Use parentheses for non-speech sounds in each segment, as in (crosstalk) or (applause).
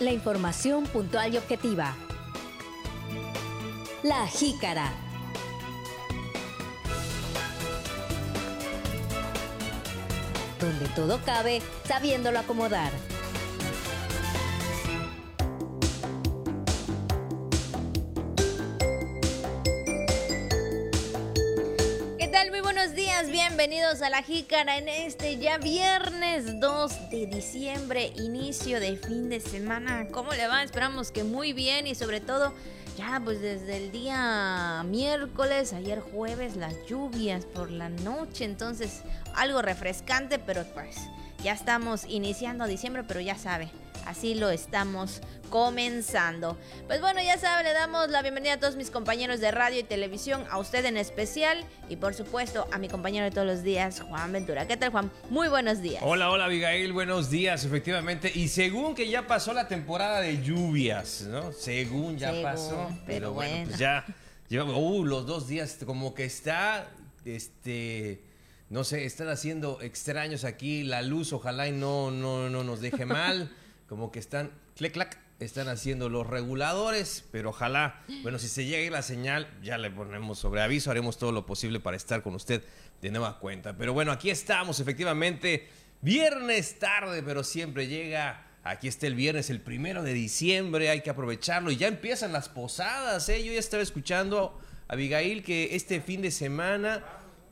La información puntual y objetiva. La Jícara. Donde todo cabe, sabiéndolo acomodar. Bienvenidos a La Jícara en este ya viernes 2 de diciembre, inicio de fin de semana. ¿Cómo le va? Esperamos que muy bien y sobre todo ya pues desde el día miércoles, ayer jueves, las lluvias por la noche, entonces algo refrescante, pero pues ya estamos iniciando diciembre, pero ya sabe, así lo estamos comenzando. Pues bueno, ya saben, le damos la bienvenida a todos mis compañeros de radio y televisión, a usted en especial y por supuesto a mi compañero de todos los días, Juan Ventura. ¿Qué tal, Juan? Muy buenos días. Hola, hola, Abigail, buenos días, efectivamente. Y según que ya pasó la temporada de lluvias, ¿no? Según ya pasó, pero, bueno, pues ya llevamos, uh, los dos días como que está, este no sé, están haciendo extraños aquí la luz, ojalá y no, no, no nos deje mal. (laughs) como que están, clic, clac, están haciendo los reguladores, pero ojalá, bueno, si se llega ahí la señal, ya le ponemos sobre aviso, haremos todo lo posible para estar con usted de nueva cuenta. Pero bueno, aquí estamos, efectivamente, viernes tarde, pero siempre llega. Aquí está el viernes, el primero de diciembre, hay que aprovecharlo y ya empiezan las posadas, ¿eh? Yo ya estaba escuchando a Abigail que este fin de semana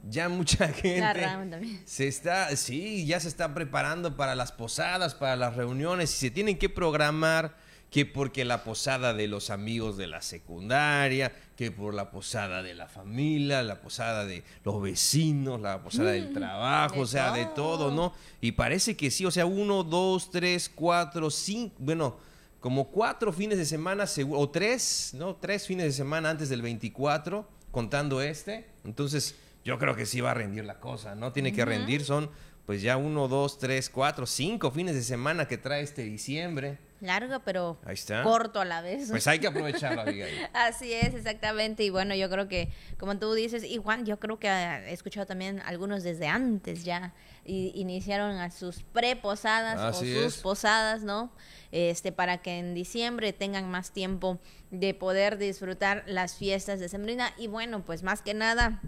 ya mucha (laughs) gente se está, sí, ya se está preparando para las posadas, para las reuniones y se tienen que programar que porque la posada de los amigos de la secundaria, que por la posada de la familia, la posada de los vecinos, la posada del mm, trabajo, o sea, de todo, ¿no? Y parece que sí, o sea, uno, dos, tres, cuatro, cinco, bueno, como cuatro fines de semana, o tres, ¿no? Tres fines de semana antes del 24, contando este. Entonces, yo creo que sí va a rendir la cosa, ¿no? Tiene que rendir, son pues ya uno, dos, tres, cuatro, cinco fines de semana que trae este diciembre. Largo, pero corto a la vez. Pues hay que aprovecharlo, (laughs) Así es, exactamente. Y bueno, yo creo que, como tú dices, y Juan, yo creo que he escuchado también algunos desde antes ya y iniciaron a sus preposadas o sus posadas, ¿no? Este, para que en diciembre tengan más tiempo de poder disfrutar las fiestas de Sembrina. Y bueno, pues más que nada,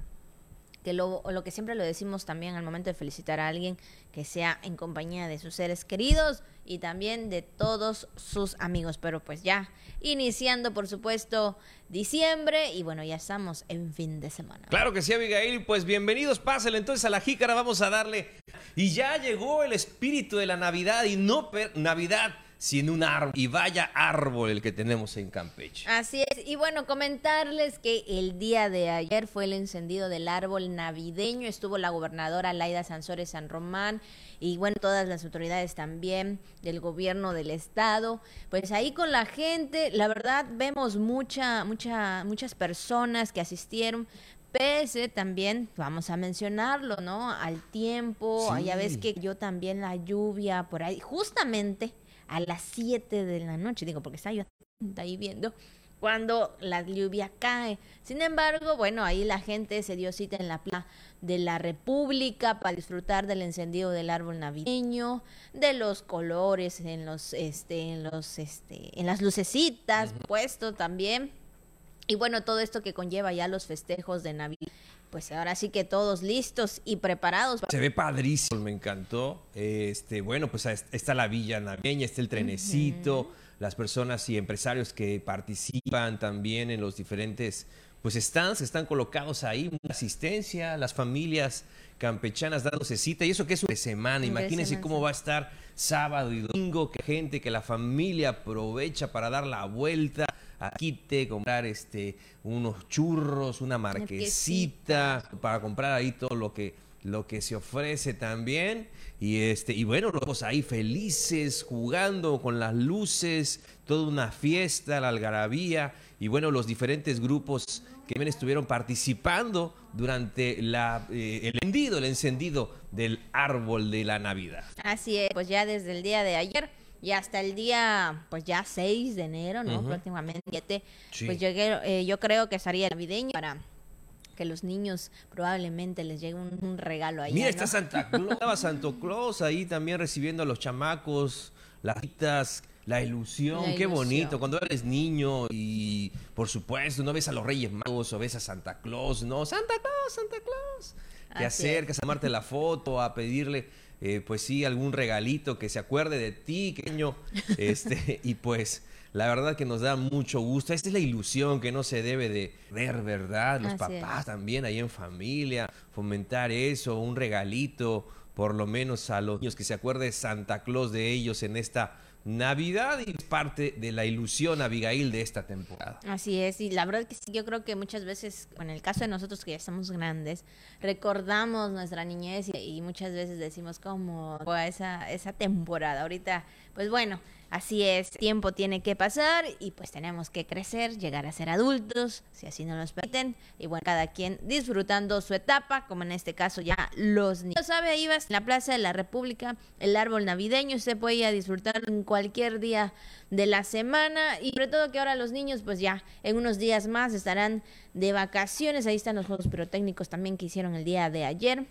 lo, lo que siempre lo decimos también al momento de felicitar a alguien, que sea en compañía de sus seres queridos y también de todos sus amigos. Pero pues ya, iniciando por supuesto diciembre y bueno, ya estamos en fin de semana. Claro que sí, Abigail, pues bienvenidos, pásenle entonces a la jícara, vamos a darle. Y ya llegó el espíritu de la Navidad y no Navidad sin un árbol. Y vaya árbol el que tenemos en Campeche. Así es. Y bueno, comentarles que el día de ayer fue el encendido del árbol navideño. Estuvo la gobernadora Laida Sansores San Román y bueno, todas las autoridades también del gobierno del estado. Pues ahí con la gente, la verdad vemos mucha, mucha, muchas personas que asistieron, pese también, vamos a mencionarlo, ¿no? Al tiempo, ya ves que yo también la lluvia por ahí, justamente a las 7 de la noche, digo, porque está yo ahí viendo cuando la lluvia cae. Sin embargo, bueno, ahí la gente se dio cita en la plaza de la República para disfrutar del encendido del árbol navideño, de los colores en los este en los este en las lucecitas puesto también. Y bueno, todo esto que conlleva ya los festejos de Navidad pues ahora sí que todos listos y preparados. Se ve padrísimo, me encantó. Este, bueno, pues está la villa navideña, está el trenecito, las personas y empresarios que participan también en los diferentes pues stands están colocados ahí, asistencia, las familias campechanas dándose cita y eso que es una semana, imagínense cómo va a estar sábado y domingo, que gente, que la familia aprovecha para dar la vuelta aquí te comprar este unos churros, una marquesita, para comprar ahí todo lo que lo que se ofrece también. Y este y bueno los ahí felices jugando con las luces toda una fiesta la algarabía. Y bueno los diferentes grupos que también estuvieron participando durante la, eh, el encendido el encendido del árbol de la navidad. Así es pues ya desde el día de ayer y hasta el día, pues ya 6 de enero, ¿no? Próximamente, pues llegué, eh, yo creo que estaría navideño para que los niños probablemente les llegue un, regalo ahí. Mira, está Santa Claus, estaba Santo Claus ahí también recibiendo a los chamacos, las citas, la ilusión, qué bonito. Cuando eres niño y, por supuesto, no ves a los Reyes Magos o ves a Santa Claus, no, Santa Claus, Santa Claus. Te acercas a tomarte la foto, a pedirle, eh, pues sí, algún regalito que se acuerde de ti, queño. (laughs) Este, y pues la verdad que nos da mucho gusto. Esta es la ilusión que no se debe de ver, ¿verdad? Los papás también ahí en familia, fomentar eso, un regalito, por lo menos a los niños que se acuerde Santa Claus de ellos en esta Navidad y es parte de la ilusión, Abigail, de esta temporada. Así es, y la verdad que sí, yo creo que muchas veces, en el caso de nosotros que ya estamos grandes, recordamos nuestra niñez y, muchas veces decimos como esa, esa temporada. Ahorita, pues bueno, Así es, tiempo tiene que pasar y pues tenemos que crecer, llegar a ser adultos, si así nos lo permiten. Y bueno, cada quien disfrutando su etapa, como en este caso ya los niños. ¿Sabe? Ahí vas en la Plaza de la República, el árbol navideño, se puede ir a disfrutar en cualquier día de la semana y sobre todo que ahora los niños pues ya en unos días más estarán de vacaciones. Ahí están los juegos pirotécnicos también que hicieron el día de ayer.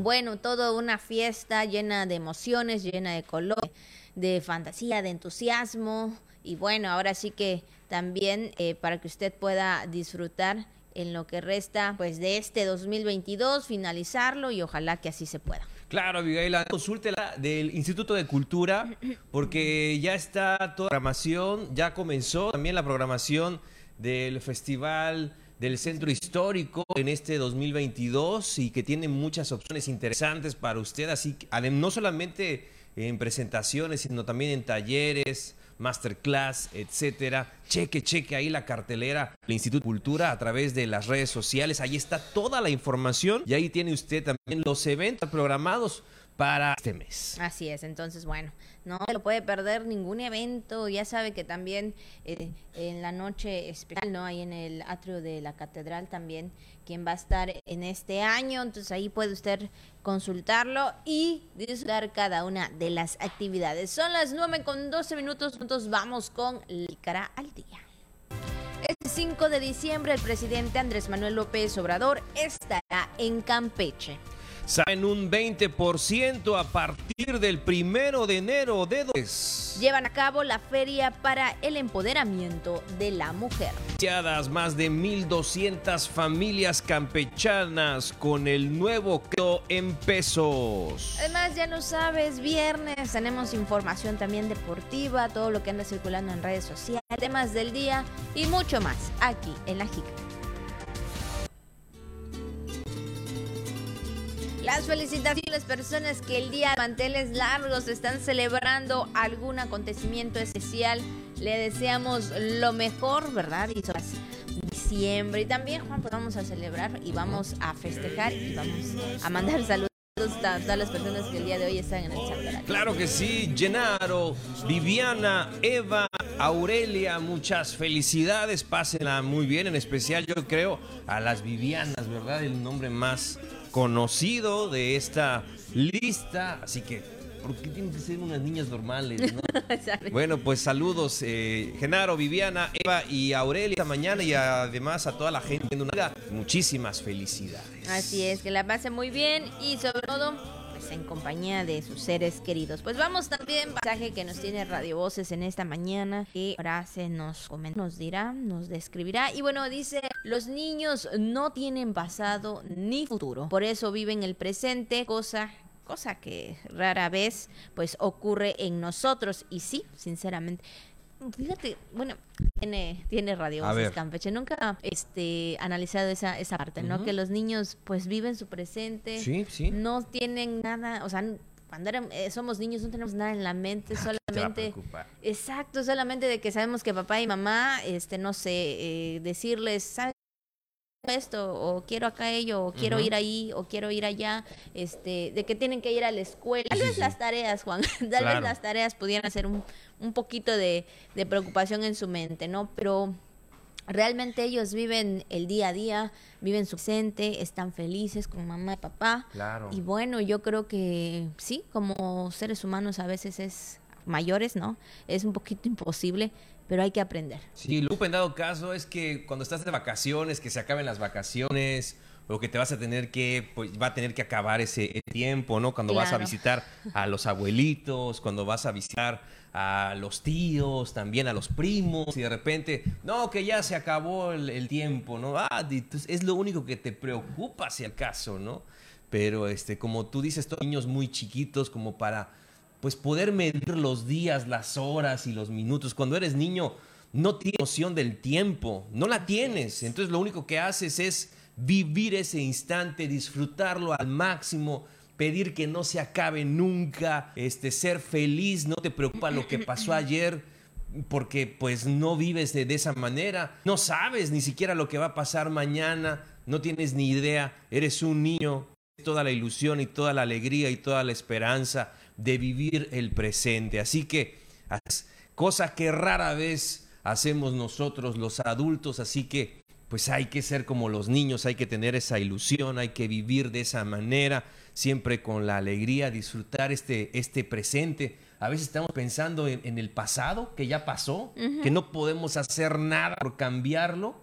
Bueno, todo una fiesta llena de emociones, llena de color de fantasía, de entusiasmo. Y bueno, ahora sí que también eh, para que usted pueda disfrutar en lo que resta pues de este 2022, finalizarlo y ojalá que así se pueda. Claro, Abigail, consúltela del Instituto de Cultura porque ya está toda la programación, ya comenzó también la programación del Festival del Centro Histórico en este 2022 y que tiene muchas opciones interesantes para usted, así que no solamente en presentaciones, sino también en talleres, masterclass, etcétera. Cheque, cheque ahí la cartelera del Instituto de Cultura a través de las redes sociales. Ahí está toda la información y ahí tiene usted también los eventos programados para este mes. Así es, entonces bueno, no se lo puede perder ningún evento, ya sabe que también eh, en la noche especial, ¿no? Ahí en el atrio de la catedral también, quien va a estar en este año, entonces ahí puede usted consultarlo y disfrutar cada una de las actividades. Son las 9 con 12 minutos, juntos vamos con el cara al día. Este 5 de diciembre el presidente Andrés Manuel López Obrador estará en Campeche saben un 20% a partir del primero de enero de dos. Llevan a cabo la feria para el empoderamiento de la mujer. Más de 1.200 familias campechanas con el nuevo creo en pesos. Además, ya no sabes, viernes tenemos información también deportiva, todo lo que anda circulando en redes sociales, temas del día y mucho más aquí en La Jica. Las felicitaciones a las personas que el día de manteles largos están celebrando algún acontecimiento especial. Le deseamos lo mejor, ¿verdad? Y son diciembre. Y también, Juan, pues vamos a celebrar y vamos a festejar y vamos a mandar saludos a todas las personas que el día de hoy están en el chat. Claro que sí, Genaro, Viviana, Eva, Aurelia, muchas felicidades, pásenla muy bien, en especial yo creo a las Vivianas, ¿verdad? El nombre más conocido de esta lista, así que ¿por qué tienen que ser unas niñas normales? (laughs) bueno, pues saludos, eh, Genaro, Viviana, Eva y Aurelia esta mañana y además a toda la gente en una muchísimas felicidades. Así es, que la pase muy bien y sobre todo pues, en compañía de sus seres queridos. Pues vamos también mensaje que nos tiene Radio Voces en esta mañana que Horace nos nos dirá, nos describirá y bueno, dice, los niños no tienen pasado ni futuro, por eso viven el presente, cosa cosa que rara vez pues ocurre en nosotros y sí, sinceramente Fíjate, bueno, tiene, tiene radio Campeche. Nunca este analizado esa, esa parte, ¿no? Que los niños pues viven su presente. Sí, sí. No tienen nada, o sea, cuando eh, somos niños no tenemos nada en la mente, ah, solamente exacto, solamente de que sabemos que papá y mamá, este, no sé, eh, decirles, ¿sabes? esto o quiero acá ello o quiero ir ahí o quiero ir allá este de que tienen que ir a la escuela tal vez las tareas Juan (laughs) tal vez las tareas pudieran ser un, un poquito de, de, preocupación en su mente no pero realmente ellos viven el día a día viven su presente están felices con mamá y papá claro. y bueno yo creo que sí como seres humanos a veces es mayores no es un poquito imposible pero hay que aprender. Sí, Lupe, en dado caso es que cuando estás de vacaciones, que se acaben las vacaciones, o que te vas a tener que, pues va a tener que acabar ese tiempo, ¿no? Cuando vas a visitar a los abuelitos, cuando vas a visitar a los tíos, también a los primos, y de repente, no, que ya se acabó el, tiempo, ¿no? Ah, es lo único que te preocupa, si acaso, ¿no? Pero, este, como tú dices, todos niños muy chiquitos, como para, pues, poder medir los días, las horas y los minutos. Cuando eres niño, no tienes noción del tiempo, no la tienes. Entonces, lo único que haces es vivir ese instante, disfrutarlo al máximo, pedir que no se acabe nunca, este, ser feliz, no te preocupa lo que pasó ayer porque pues no vives de, esa manera, no sabes ni siquiera lo que va a pasar mañana, no tienes ni idea, eres un niño, toda la ilusión y toda la alegría y toda la esperanza de vivir el presente. Así que, cosa que rara vez hacemos nosotros los adultos, así que pues hay que ser como los niños, hay que tener esa ilusión, hay que vivir de esa manera, siempre con la alegría, disfrutar este, este presente. A veces estamos pensando en, el pasado, que ya pasó, que no podemos hacer nada por cambiarlo,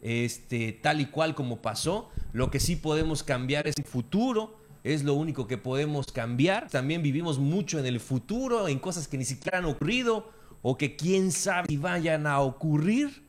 este, tal y cual como pasó. Lo que sí podemos cambiar es el futuro, es lo único que podemos cambiar. También vivimos mucho en el futuro, en cosas que ni siquiera han ocurrido o que quién sabe si vayan a ocurrir.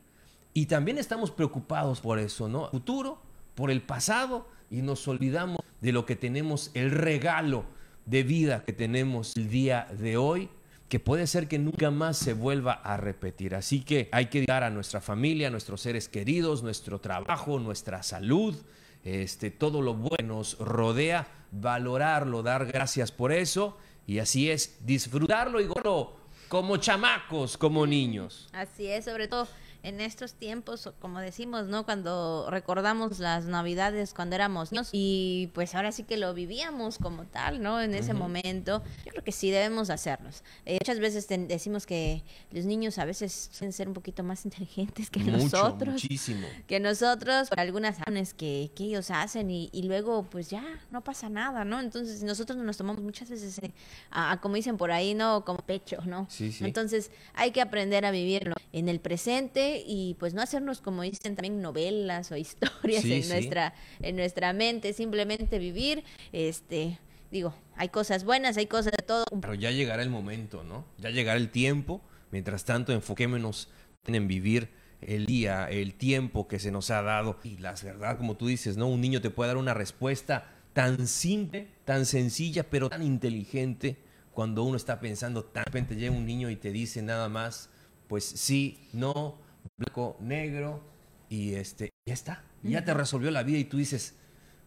Y también estamos preocupados por eso, ¿no? Futuro, por el pasado, y nos olvidamos de lo que tenemos, el regalo de vida que tenemos el día de hoy, que puede ser que nunca más se vuelva a repetir. Así que hay que dar a nuestra familia, a nuestros seres queridos, nuestro trabajo, nuestra salud, este, todo lo bueno nos rodea, valorarlo, dar gracias por eso y así es, disfrutarlo y bueno, como chamacos, como niños. Así es, sobre todo en estos tiempos, como decimos, ¿no? Cuando recordamos las navidades cuando éramos niños y pues ahora sí que lo vivíamos como tal, ¿no? En ese momento, yo creo que sí debemos hacerlos. Eh, muchas veces decimos que los niños a veces suelen ser un poquito más (laughs) inteligentes que nosotros. Muchísimo. Que nosotros, por algunas acciones que, que ellos hacen y, luego pues ya no pasa nada, ¿no? Entonces nosotros nos tomamos muchas veces, eh, a, como dicen por ahí, ¿no? Como pecho, ¿no? Sí, sí. Entonces hay que aprender a vivirlo en el presente y pues no hacernos como dicen también novelas o historias en nuestra en nuestra mente, simplemente vivir este digo, hay cosas buenas, hay cosas de todo. Pero ya llegará el momento, ¿no? Ya llegará el tiempo. Mientras tanto, enfoquémonos en vivir el día, el tiempo que se nos ha dado. Y la verdad, como tú dices, ¿no? Un niño te puede dar una respuesta tan simple, tan sencilla, pero tan inteligente cuando uno está pensando, de repente llega un niño y te dice nada más, pues sí, no, blanco, negro, y este, ya está, ya te resolvió la vida y tú dices,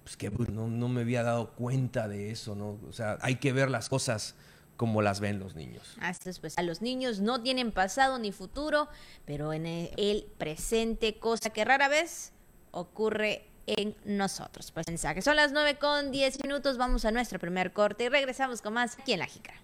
pues que no, no me había dado cuenta de eso, ¿no? O sea, hay que ver las cosas como las ven los niños. Así es, pues a los niños no tienen pasado ni futuro, pero en el presente, cosa que rara vez ocurre en nosotros. Pues mensaje. Son las 9 con 10 minutos, vamos a nuestro primer corte y regresamos con más aquí en La Jícara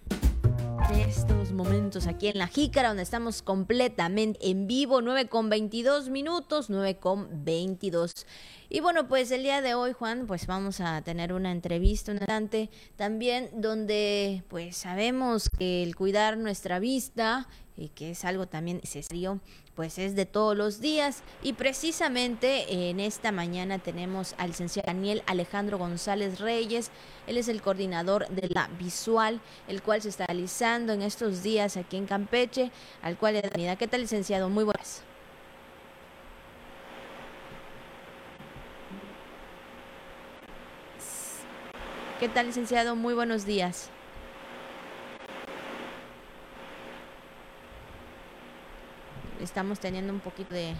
estos momentos aquí en La Jícara, donde estamos completamente en vivo, 9 con 22 minutos, 9 con 22. Y bueno, pues el día de hoy, Juan, pues vamos a tener una entrevista, un instante, también donde pues sabemos que el cuidar nuestra vista, y que es algo también necesario, pues es de todos los días. Y precisamente en esta mañana tenemos al licenciado Daniel Alejandro González Reyes. Él es el coordinador de la visual, el cual se está realizando en estos días aquí en Campeche, al cual le da ¿Qué tal, licenciado? Muy buenas. ¿Qué tal, licenciado? Muy buenos días. Estamos teniendo un poquito de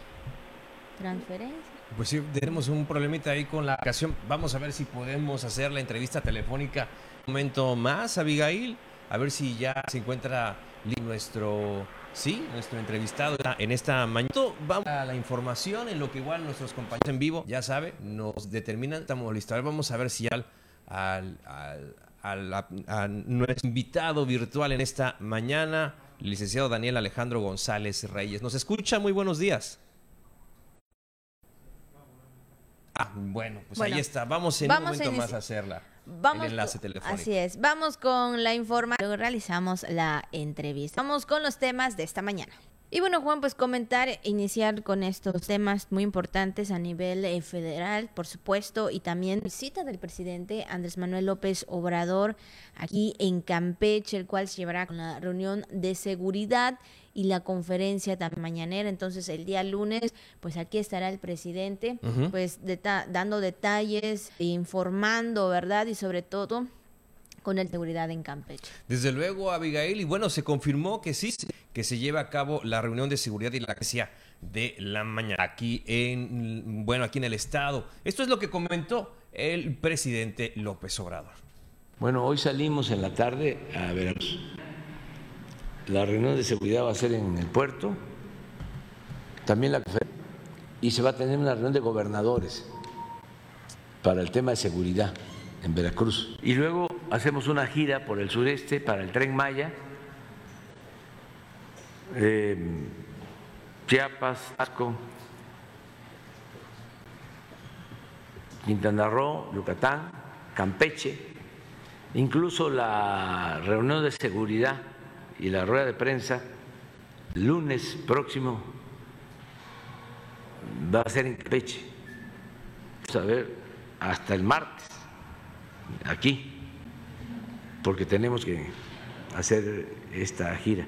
transferencia. Pues sí, tenemos un problemita ahí con la ocasión. Vamos a ver si podemos hacer la entrevista telefónica un momento más, Abigail. A ver si ya se encuentra nuestro, sí, nuestro entrevistado en esta mañana. Vamos a la información en lo que igual nuestros compañeros en vivo, ya sabe, nos determinan. Estamos listos. A ver, vamos a ver si al, al, al, a nuestro invitado virtual en esta mañana licenciado Daniel Alejandro González Reyes. ¿Nos escucha? Muy buenos días. Ah, bueno, pues ahí está. Vamos en un momento más a hacerla. Vamos el enlace telefónico. Así es. Vamos con la información. Luego realizamos la entrevista. Vamos con los temas de esta mañana. Y bueno, Juan, pues comentar, iniciar con estos temas muy importantes a nivel eh, federal, por supuesto, y también visita del presidente Andrés Manuel López Obrador aquí en Campeche, el cual se llevará con la reunión de seguridad y la conferencia también mañanera. Entonces, el día lunes, pues aquí estará el presidente, pues dando detalles, informando, ¿verdad? Y sobre todo con el seguridad en Campeche. Desde luego, Abigail, y bueno, se confirmó que sí, que se lleva a cabo la reunión de seguridad y la agencia de la mañana aquí en, bueno, aquí en el estado. Esto es lo que comentó el presidente López Obrador. Bueno, hoy salimos en la tarde a Veracruz. La reunión de seguridad va a ser en el puerto, también la y se va a tener una reunión de gobernadores para el tema de seguridad en Veracruz. Y luego hacemos una gira por el sureste para el tren Maya, eh, Chiapas, Asco, Quintana Roo, Yucatán, Campeche, incluso la reunión de seguridad y la rueda de prensa lunes próximo va a ser en Campeche. Vamos a ver hasta el martes aquí porque tenemos que hacer esta gira.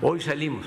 Hoy salimos.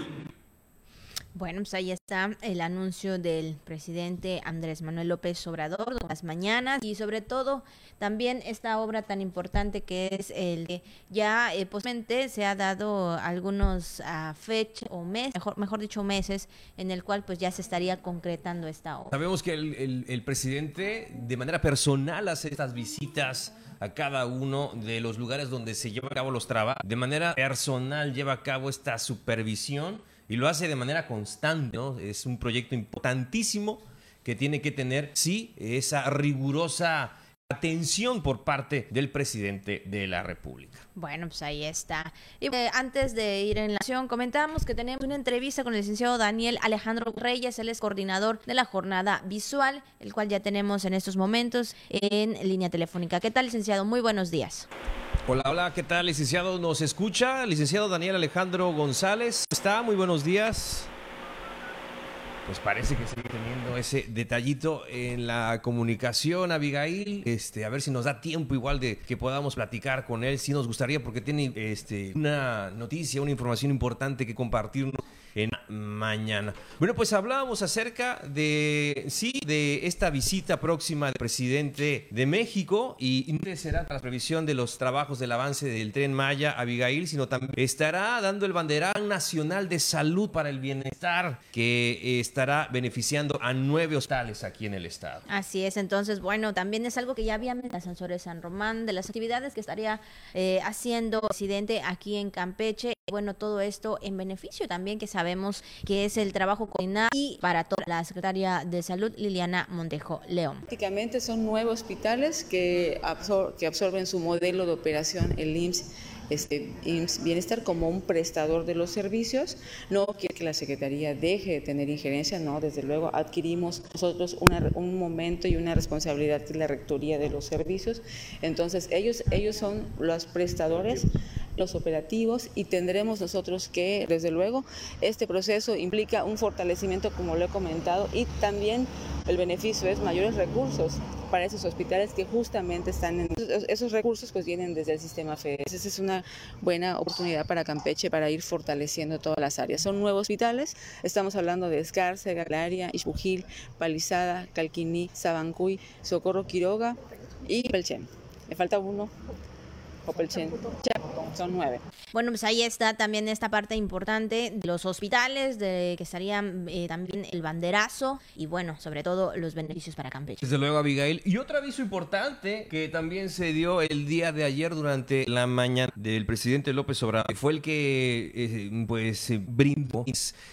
Bueno, pues ahí está el anuncio del presidente Andrés Manuel López Obrador las mañanas y sobre todo también esta obra tan importante que es el que ya eh, posiblemente se ha dado algunos uh, fechas o meses, mejor, mejor dicho meses, en el cual pues ya se estaría concretando esta obra. Sabemos que el, el presidente de manera personal hace estas visitas a cada uno de los lugares donde se lleva a cabo los trabajos. De manera personal lleva a cabo esta supervisión y lo hace de manera constante. Es un proyecto importantísimo que tiene que tener, sí, esa rigurosa atención por parte del presidente de la República. Bueno, pues ahí está. Y eh, antes de ir en la acción, comentábamos que tenemos una entrevista con el licenciado Daniel Alejandro Reyes, él es coordinador de la jornada visual, el cual ya tenemos en estos momentos en línea telefónica. ¿Qué tal, licenciado? Muy buenos días. Hola, hola, ¿qué tal, licenciado? ¿Nos escucha? Licenciado Daniel Alejandro González. ¿Está? Muy buenos días pues parece que sigue teniendo ese detallito en la comunicación, Abigail. Este, a ver si nos da tiempo igual de que podamos platicar con él. Sí nos gustaría porque tiene este, una noticia, una información importante que compartirnos en mañana. Bueno, pues hablábamos acerca de, sí, de esta visita próxima del presidente de México y no será la previsión de los trabajos del avance del tren Maya, Abigail, sino también estará dando el banderán nacional de salud para el bienestar que estará beneficiando a nueve hospitales aquí en el estado. Así es, entonces, bueno, también es algo que ya había en Ascensores San Román, de las actividades que estaría eh, haciendo el presidente aquí en Campeche. Bueno, todo esto en beneficio también que sabemos que es el trabajo coordinado y para toda la secretaria de Salud, Liliana Montejo León. Prácticamente son nueve hospitales que, absorben su modelo de operación, el IMSS este, Bienestar como un prestador de los servicios. No quiere que la Secretaría deje de tener injerencia, no, desde luego adquirimos nosotros un momento y una responsabilidad que la rectoría de los servicios. Entonces, ellos, ellos son los prestadores los operativos y tendremos nosotros que, desde luego, este proceso implica un fortalecimiento, como lo he comentado, y también el beneficio es mayores recursos para esos hospitales que justamente están en esos recursos pues vienen desde el sistema federal. Esa es una buena oportunidad para Campeche para ir fortaleciendo todas las áreas. Son nuevos hospitales, estamos hablando de Escarce, Galaria, Ixbujil, Palizada, Calquiní, Sabancuy, Socorro Quiroga y Pelchen. Me falta uno, Opelchen son nueve. Bueno, pues ahí está también esta parte importante de los hospitales, de que estarían eh, también el banderazo y bueno, sobre todo los beneficios para Campeche. Desde luego, Abigail. Y otro aviso importante que también se dio el día de ayer durante la mañana del presidente López Obrador fue el que eh, pues brindó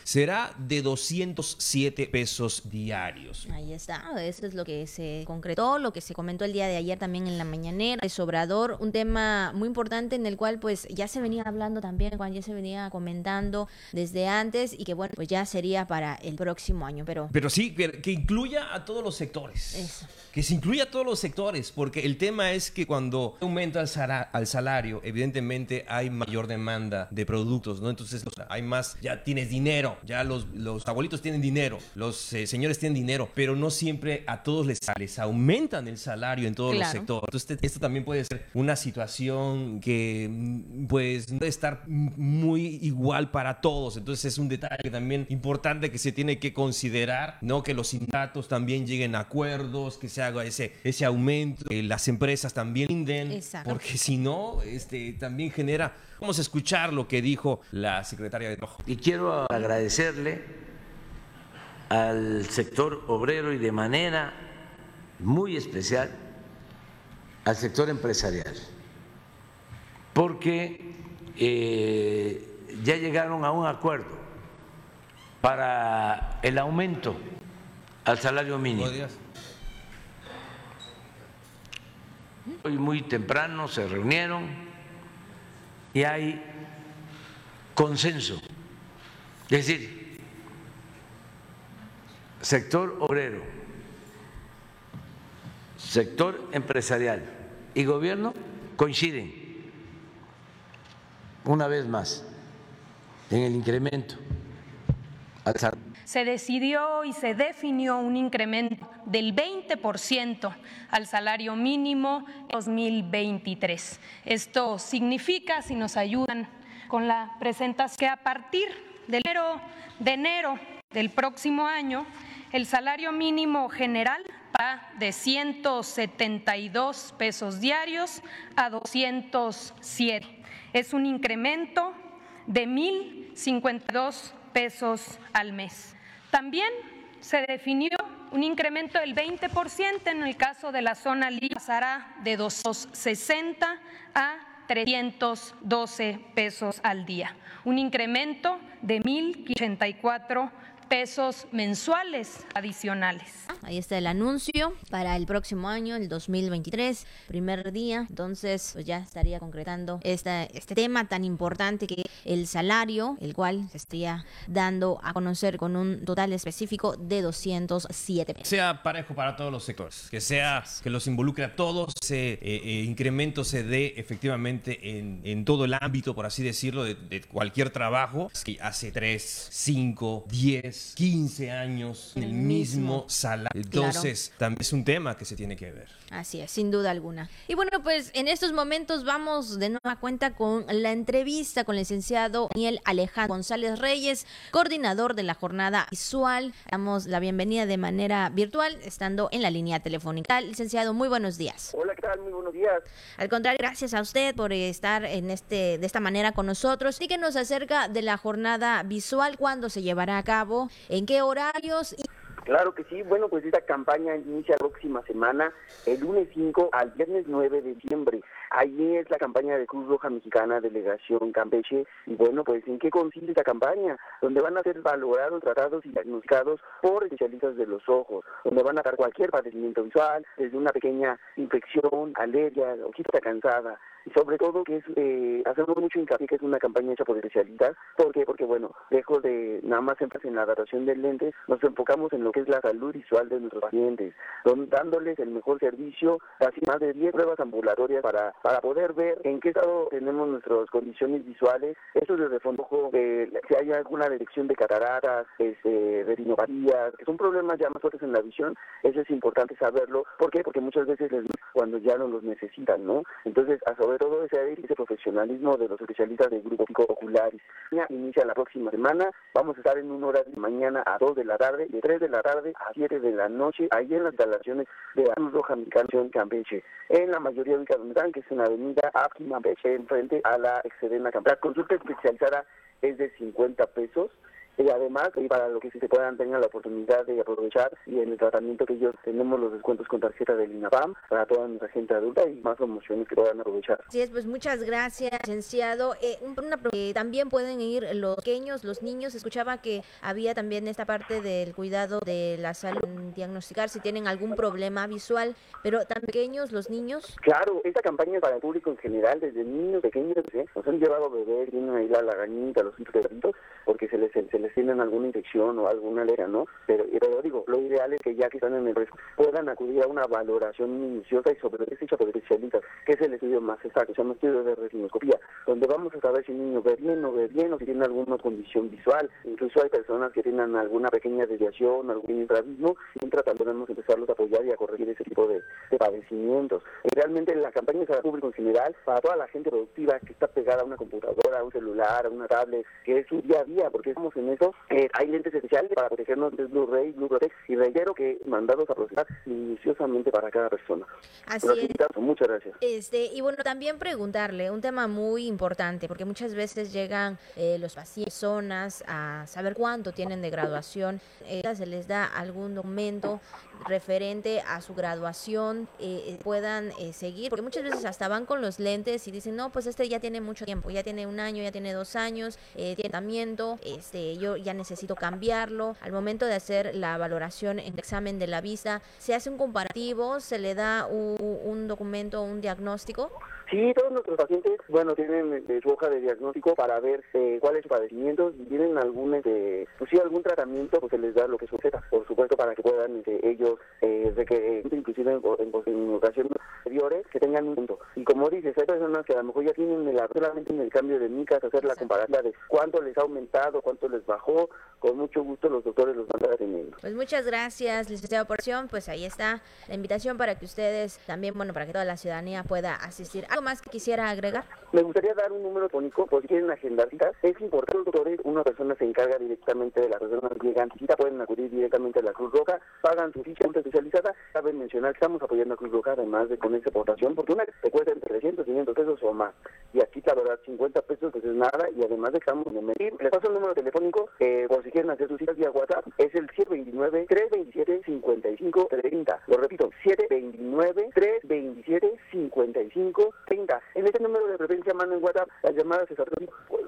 será de 207 pesos diarios. Ahí está, eso es lo que se concretó, lo que se comentó el día de ayer también en la mañanera. Es Obrador, un tema tema muy importante en el cual pues ya se venía hablando también, Juan, ya se venía comentando desde antes y que bueno, pues ya sería para el próximo año, pero... Pero sí, que, incluya a todos los sectores. Eso. Que se incluya a todos los sectores, porque el tema es que cuando aumenta el al salario, evidentemente hay mayor demanda de productos, ¿no? Entonces hay más, ya tienes dinero, ya los, los abuelitos tienen dinero, los eh, señores tienen dinero, pero no siempre a todos les, les aumentan el salario en todos los sectores. Entonces esto también puede ser una situación que pues no debe estar muy igual para todos. Entonces es un detalle también importante que se tiene que considerar, ¿no? Que los sindicatos también lleguen a acuerdos, que se haga ese, ese aumento, que las empresas también rinden, porque si no, este, también genera... Vamos a escuchar lo que dijo la secretaria de Trabajo. Y quiero agradecerle al sector obrero y de manera muy especial al sector empresarial, porque eh, ya llegaron a un acuerdo para el aumento al salario mínimo. Hoy muy temprano se reunieron y hay consenso. Es decir, sector obrero, sector empresarial y gobierno coinciden una vez más en el incremento se decidió y se definió un incremento del 20% al salario mínimo en 2023. Esto significa, si nos ayudan con la presentación, que a partir del enero, de enero del próximo año, el salario mínimo general va de 172 pesos diarios a 207. Es un incremento de 1.052 pesos al mes. También se definió un incremento del 20% en el caso de la zona libre, pasará de 260 a 312 pesos al día, un incremento de 1.084 pesos mensuales adicionales. Ahí está el anuncio para el próximo año, el 2023, primer día. Entonces, pues ya estaría concretando este tema tan importante que el salario, el cual se estaría dando a conocer con un total específico de 207 pesos. Sea parejo para todos los sectores, que sea que los involucre a todos, ese eh, eh, incremento se dé efectivamente en, todo el ámbito, por así decirlo, de, de cualquier trabajo, que hace 3, 5, 10 15 años en el mismo salario. Entonces, también es un tema que se tiene que ver. Así es, sin duda alguna. Y bueno, pues en estos momentos vamos de nueva cuenta con la entrevista con el licenciado Daniel Alejandro González Reyes, coordinador de la jornada visual. Damos la bienvenida de manera virtual, estando en la línea telefónica. Licenciado, muy buenos días. Hola, ¿qué tal? Muy buenos días. Al contrario, gracias a usted por estar en este de esta manera con nosotros y que nos acerca de la jornada visual, cuándo se llevará a cabo, en qué horarios. Claro que sí. Bueno, pues esta campaña inicia la próxima semana, el lunes 5 al viernes 9 de diciembre. Ahí es la campaña de Cruz Roja Mexicana, Delegación Campeche. Y bueno, pues ¿en qué consiste esta campaña? Donde van a ser valorados, tratados y diagnosticados por especialistas de los ojos, donde van a dar cualquier padecimiento visual, desde una pequeña infección, alergia, ojita cansada, y sobre todo que es eh, hacemos mucho hincapié que es una campaña hecha por especialistas ¿por qué? porque bueno lejos de nada más énfasis en la adaptación del lente nos enfocamos en lo que es la salud visual de nuestros pacientes dándoles el mejor servicio así más de 10 pruebas ambulatorias para para poder ver en qué estado tenemos nuestras condiciones visuales eso desde fondo eh, si hay alguna detección de cataratas este, retinopatías que son problemas ya más fuertes en la visión eso es importante saberlo ¿por qué? porque muchas veces cuando ya no los necesitan ¿no? entonces a sobre todo ese, ese profesionalismo de los especialistas del grupo Pico Oculares. Inicia la próxima semana, vamos a estar en una hora de mañana a 2 de la tarde, de 3 de la tarde a 7 de la noche, ahí en las instalaciones de la Cruz Roja Mexicana Campeche, en la mayoría de están, que es en la avenida Apki Campeche, enfrente a la Excedena Campeche. La consulta especializada es de 50 pesos y además y para lo que si se puedan tengan la oportunidad de aprovechar y en el tratamiento que ellos tenemos los descuentos con tarjeta del INAPAM para toda nuestra gente adulta y más promociones que puedan aprovechar. Sí, es, pues muchas gracias, licenciado. Eh, una, también pueden ir los pequeños, los niños. Escuchaba que había también esta parte del cuidado de la salud, diagnosticar si tienen algún problema visual, pero tan pequeños los niños. Claro, esta campaña es para el público en general, desde niños pequeños, ¿eh? nos han llevado a beber, tienen ahí la lagañita, los hijos de porque se les, se les tienen alguna infección o alguna alergia, ¿no? Pero, pero digo, lo ideal es que ya que están en el riesgo puedan acudir a una valoración minuciosa y sobre todo hecha por especialistas, que es el estudio más exacto, se llama estudio de retinoscopía, donde vamos a saber si el niño ve bien o ve bien o si tiene alguna condición visual. Incluso hay personas que tienen alguna pequeña desviación, algún intravismo, y también podemos empezarlos a apoyar y a corregir ese tipo de, padecimientos. Y realmente la campaña es el público en general, para toda la gente productiva que está pegada a una computadora, a un celular, a una tablet, que es su día a día, porque estamos en eso, eh, hay lentes especiales para protegernos del Blu-ray, Blu-ray, y reitero que mandados a procesar minuciosamente para cada persona. Así es. Muchas gracias. Este, y bueno, también preguntarle un tema muy importante, porque muchas veces llegan eh, los pacientes, zonas, a saber cuánto tienen de graduación, eh, se les da algún documento referente a su graduación, eh, puedan seguir, porque muchas veces hasta van con los lentes y dicen, no, pues este ya tiene mucho tiempo, ya tiene un año, ya tiene dos años, tiene tratamiento, este, yo ya necesito cambiarlo. Al momento de hacer la valoración en el examen de la vista, se hace un comparativo, se le da un, documento, un diagnóstico. Sí, todos nuestros pacientes, bueno, tienen su hoja de diagnóstico para ver eh, cuál es su padecimiento, si tienen algún, este, pues sí, algún tratamiento, pues se les da lo que suceda, por supuesto, para que puedan este, ellos, eh, de que, inclusive en, en, que tengan un punto. Y como dices, hay personas que a lo mejor ya tienen el, solamente en el cambio de micas, hacer la comparativa de cuánto les ha aumentado, cuánto les bajó, con mucho gusto los doctores los van a atendiendo. Pues muchas gracias, licenciado Porción, pues ahí está la invitación para que ustedes también, bueno, para que toda la ciudadanía pueda asistir. ¿Algo más que quisiera agregar? Me gustaría dar un número tónico, por si quieren agendar citas. Es importante, los doctores, una persona se encarga directamente de la persona que llegan cita, pueden acudir directamente a la Cruz Roja, pagan su ficha especializada. Cabe mencionar que estamos apoyando a Cruz Roja, además de con esa aportación, porque una te cuesta entre 300 y 500 pesos o más. Y aquí, la verdad, 50 pesos pues es nada, y además de que estamos en medir. Les paso el número telefónico, eh, por si quieren hacer sus citas vía WhatsApp, es el 729-327-5530. Lo repito, 729-327-5530. En este número de referencia manden WhatsApp, las llamadas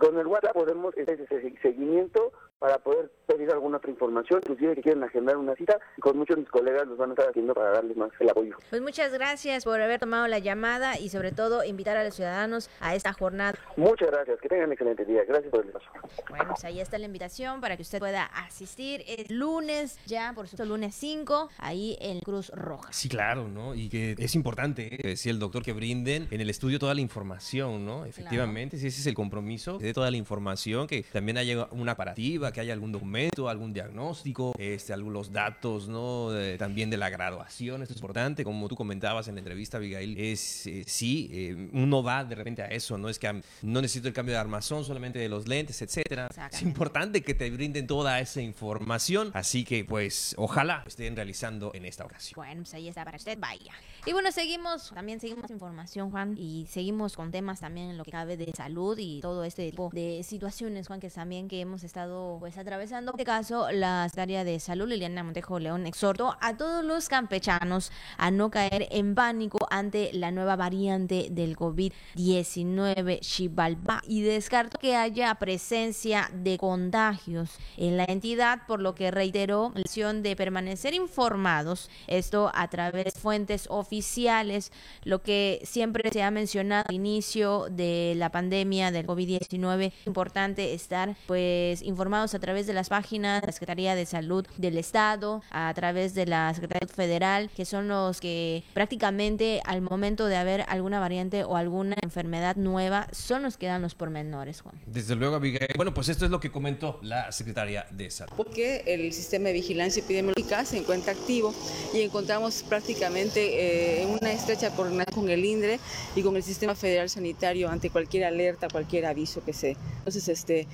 Con el WhatsApp podemos hacer ese seguimiento para poder pedir alguna otra información, inclusive que quieren agendar una cita, y con muchos de mis colegas los van a estar haciendo para darles más el apoyo. Pues muchas gracias por haber tomado la llamada y sobre todo invitar a los ciudadanos a esta jornada. Muchas gracias, que tengan un excelente día. Gracias por el espacio. Bueno, pues ahí está la invitación para que usted pueda asistir el lunes, ya por supuesto lunes 5, ahí en Cruz Roja. Sí, claro, ¿no? Y que es importante, ¿eh? decía el doctor, que brinden en el estudio toda la información, ¿no? Efectivamente, si ese es el compromiso, de toda la información, que también haya una aparativa, que haya algún documento, algún diagnóstico, este, algunos datos, ¿no? también de la graduación, esto es importante, como tú comentabas en la entrevista, Abigail, es, eh, sí, eh, uno va de repente a eso, no es que no necesito el cambio de armazón solamente de los lentes, etcétera. Es importante que te brinden toda esa información, así que pues ojalá estén realizando en esta ocasión. Bueno, pues ahí está para usted, vaya. Y bueno, seguimos, también seguimos información, Juan, y seguimos con temas también en lo que cabe de salud y todo este tipo de situaciones, Juan, que también que hemos estado pues atravesando. En este caso, la secretaria de Salud, Liliana Montejo León, exhortó a todos los campechanos a no caer en pánico ante la nueva variante del COVID-19 Xibalba y descartó que haya presencia de contagios en la entidad, por lo que reiteró la acción de permanecer informados, esto a través de fuentes oficiales lo que siempre se ha mencionado al inicio de la pandemia del COVID-19, importante estar pues informados a través de las páginas de la Secretaría de Salud del Estado, a través de la Secretaría Federal, que son los que prácticamente al momento de haber alguna variante o alguna enfermedad nueva, son los que dan los pormenores, Juan. Desde luego, Abigail. Bueno, pues esto es lo que comentó la Secretaría de Salud. Porque el sistema de vigilancia epidemiológica se encuentra activo y encontramos prácticamente eh, en una estrecha coordinación con el INDRE y con el Sistema Federal Sanitario ante cualquier alerta, cualquier aviso que se. Entonces, este,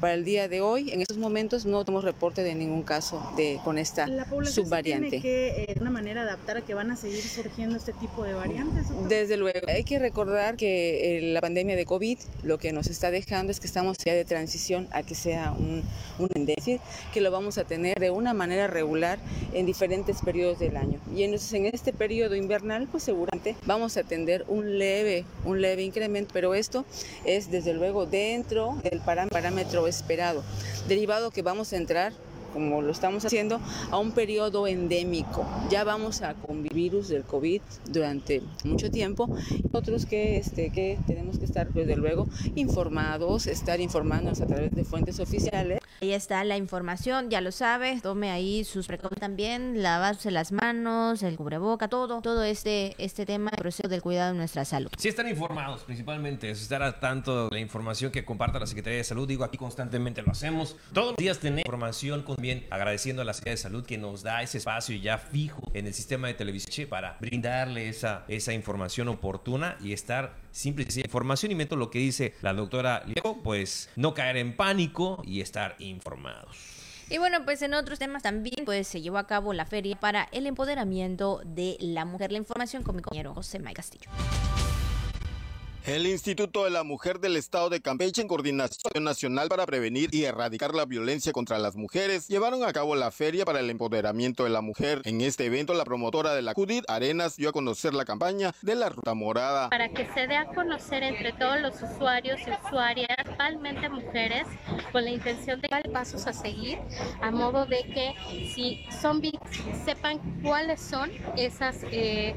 Para el día de hoy, en estos momentos, no tenemos reporte de ningún caso de, con esta ¿La población subvariante. tiene que, eh, de una manera, adaptar a que van a seguir surgiendo este tipo de variantes? Desde luego. Hay que recordar que eh, la pandemia de COVID lo que nos está dejando es que estamos ya de transición a que sea un, un decir que lo vamos a tener de una manera regular en diferentes periodos del año. Y entonces en este periodo invernal, pues seguramente vamos a atender un leve, un leve incremento, pero esto es desde luego dentro del parámetro esperado, derivado que vamos a entrar como lo estamos haciendo, a un periodo endémico. Ya vamos a convivir virus del COVID durante mucho tiempo. Otros que, este, que tenemos que estar, desde luego, informados, estar informándonos a través de fuentes oficiales. Ahí está la información, ya lo sabe, tome ahí sus precauciones también, lavarse las manos, el cubreboca, todo, todo este, este tema, el proceso del cuidado de nuestra salud. Sí, están informados principalmente, estar a tanto la información que comparta la Secretaría de Salud, digo, aquí constantemente lo hacemos. Todos los días tenemos información con bien, agradeciendo a la Secretaría de Salud que nos da ese espacio ya fijo en el sistema de televisión para brindarle esa, esa información oportuna y estar simple y información y meto lo que dice la doctora Liego, pues no caer en pánico y estar informados. Y bueno, pues en otros temas también pues se llevó a cabo la feria para el empoderamiento de la mujer. La información con mi compañero José May Castillo. El Instituto de la Mujer del Estado de Campeche, en coordinación nacional para prevenir y erradicar la violencia contra las mujeres, llevaron a cabo la feria para el empoderamiento de la mujer. En este evento, la promotora de la CUDIT, Arenas, dio a conocer la campaña de la Ruta Morada. Para que se dé a conocer entre todos los usuarios y usuarias, principalmente mujeres, con la intención de dar pasos a seguir, a modo de que si son sepan cuáles son esas... Eh,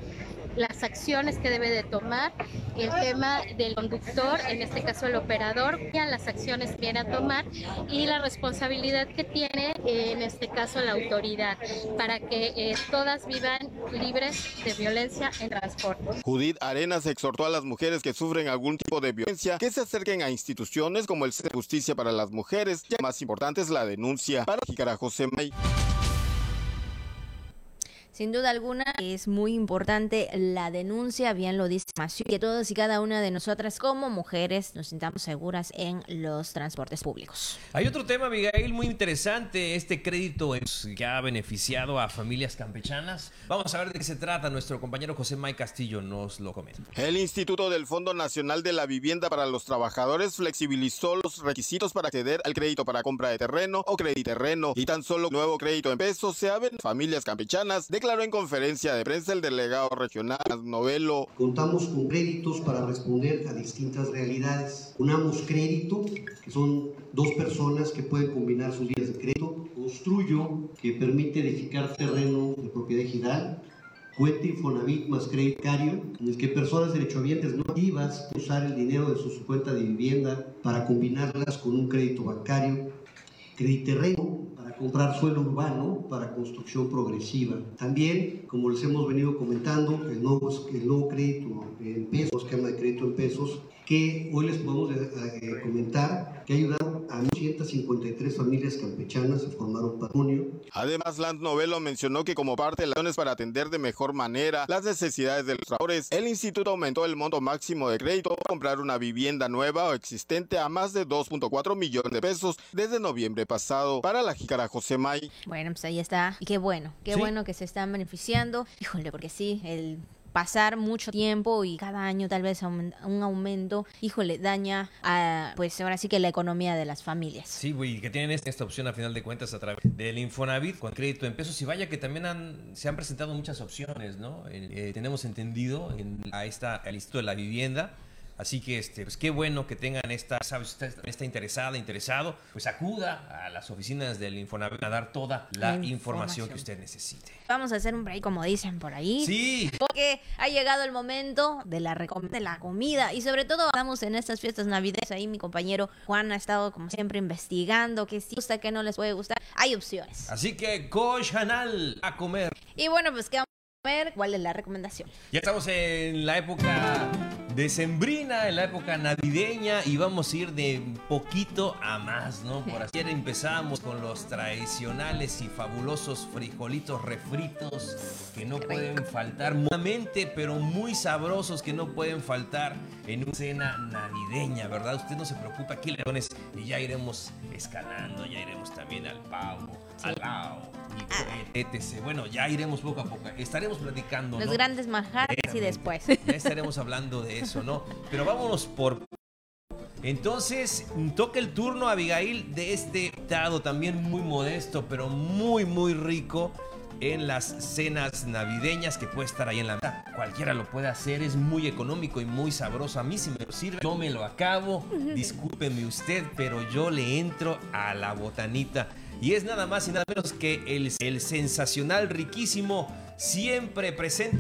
las acciones que debe de tomar, el tema del conductor, en este caso el operador, las acciones que viene a tomar y la responsabilidad que tiene en este caso la autoridad para que eh, todas vivan libres de violencia en transporte. Judith Arenas exhortó a las mujeres que sufren algún tipo de violencia que se acerquen a instituciones como el Centro de Justicia para las Mujeres, ya más importante es la denuncia. Para Jicara José May. Sin duda alguna es muy importante la denuncia, bien lo dice Macio, que todos y cada una de nosotras como mujeres nos sintamos seguras en los transportes públicos. Hay otro tema, Abigail, muy interesante, este crédito que ha beneficiado a familias campechanas. Vamos a ver de qué se trata, nuestro compañero José May Castillo nos lo comenta. El Instituto del Fondo Nacional de la Vivienda para los Trabajadores flexibilizó los requisitos para acceder al crédito para compra de terreno o crédito terreno y tan solo nuevo crédito en pesos se abren familias campechanas de declaró en conferencia de prensa el delegado regional Novelo. Contamos con créditos para responder a distintas realidades. Unamos crédito, que son dos personas que pueden combinar sus días de crédito. Construyo, que permite edificar terreno de propiedad ejidal. Cuenta Infonavit más crédito en el que personas derechohabientes no activas usar el dinero de su cuenta de vivienda para combinarlas con un crédito bancario. Crédito terreno, comprar suelo urbano para construcción progresiva. También, como les hemos venido comentando, el nuevo, el nuevo crédito en pesos, esquema de crédito en pesos, que hoy les podemos eh, comentar que ha ayudado a 153 familias campechanas a formar un patrimonio. Además, Land Novelo mencionó que como parte de las acciones para atender de mejor manera las necesidades de los trabajadores, el instituto aumentó el monto máximo de crédito para comprar una vivienda nueva o existente a más de 2.4 millones de pesos desde noviembre pasado para la Jícara José May. Bueno, pues ahí está. Y qué bueno, qué bueno que se están beneficiando. Híjole, porque sí, el pasar mucho tiempo y cada año tal vez un aumento, híjole, daña a, pues ahora sí que la economía de las familias. Sí, güey, que tienen esta opción a final de cuentas a través del Infonavit con crédito en pesos y vaya que también han, se han presentado muchas opciones, ¿no? Eh, tenemos entendido en, a esta, al Instituto de la Vivienda Así que, este, pues qué bueno que tengan esta, ¿sabes? Está, interesada, interesado, pues acuda a las oficinas del Infonavit a dar toda la, información. que usted necesite. Vamos a hacer un break, como dicen por ahí. Sí. Porque ha llegado el momento de la, de la comida y sobre todo estamos en estas fiestas navideñas. Ahí mi compañero Juan ha estado, como siempre, investigando qué sí gusta, qué no les puede gustar. Hay opciones. Así que, Cochanal, a comer. Y bueno, pues, ¿qué vamos a comer? ¿Cuál es la recomendación? Ya estamos en la época decembrina, en la época navideña y vamos a ir de poquito a más, ¿no? Por así empezamos con los tradicionales y fabulosos frijolitos refritos que no pueden faltar, nuevamente, pero muy sabrosos que no pueden faltar en una cena navideña, ¿verdad? Usted no se preocupe, aquí le y ya iremos escalando, ya iremos también al pavo, al lao y etc. Bueno, ya iremos poco a poco. Estaremos platicando. Los grandes manjares y después. (laughs) Ya estaremos hablando de eso, ¿no? Pero vámonos por entonces, toca el turno a Abigail de este dado también muy modesto, pero muy, muy rico en las cenas navideñas que puede estar ahí en la mesa. Cualquiera lo puede hacer, es muy económico y muy sabroso. A mí si me lo sirve, yo me lo acabo. Discúlpeme usted, pero yo le entro a la botanita. Y es nada más y nada menos que el, el sensacional, riquísimo, siempre presente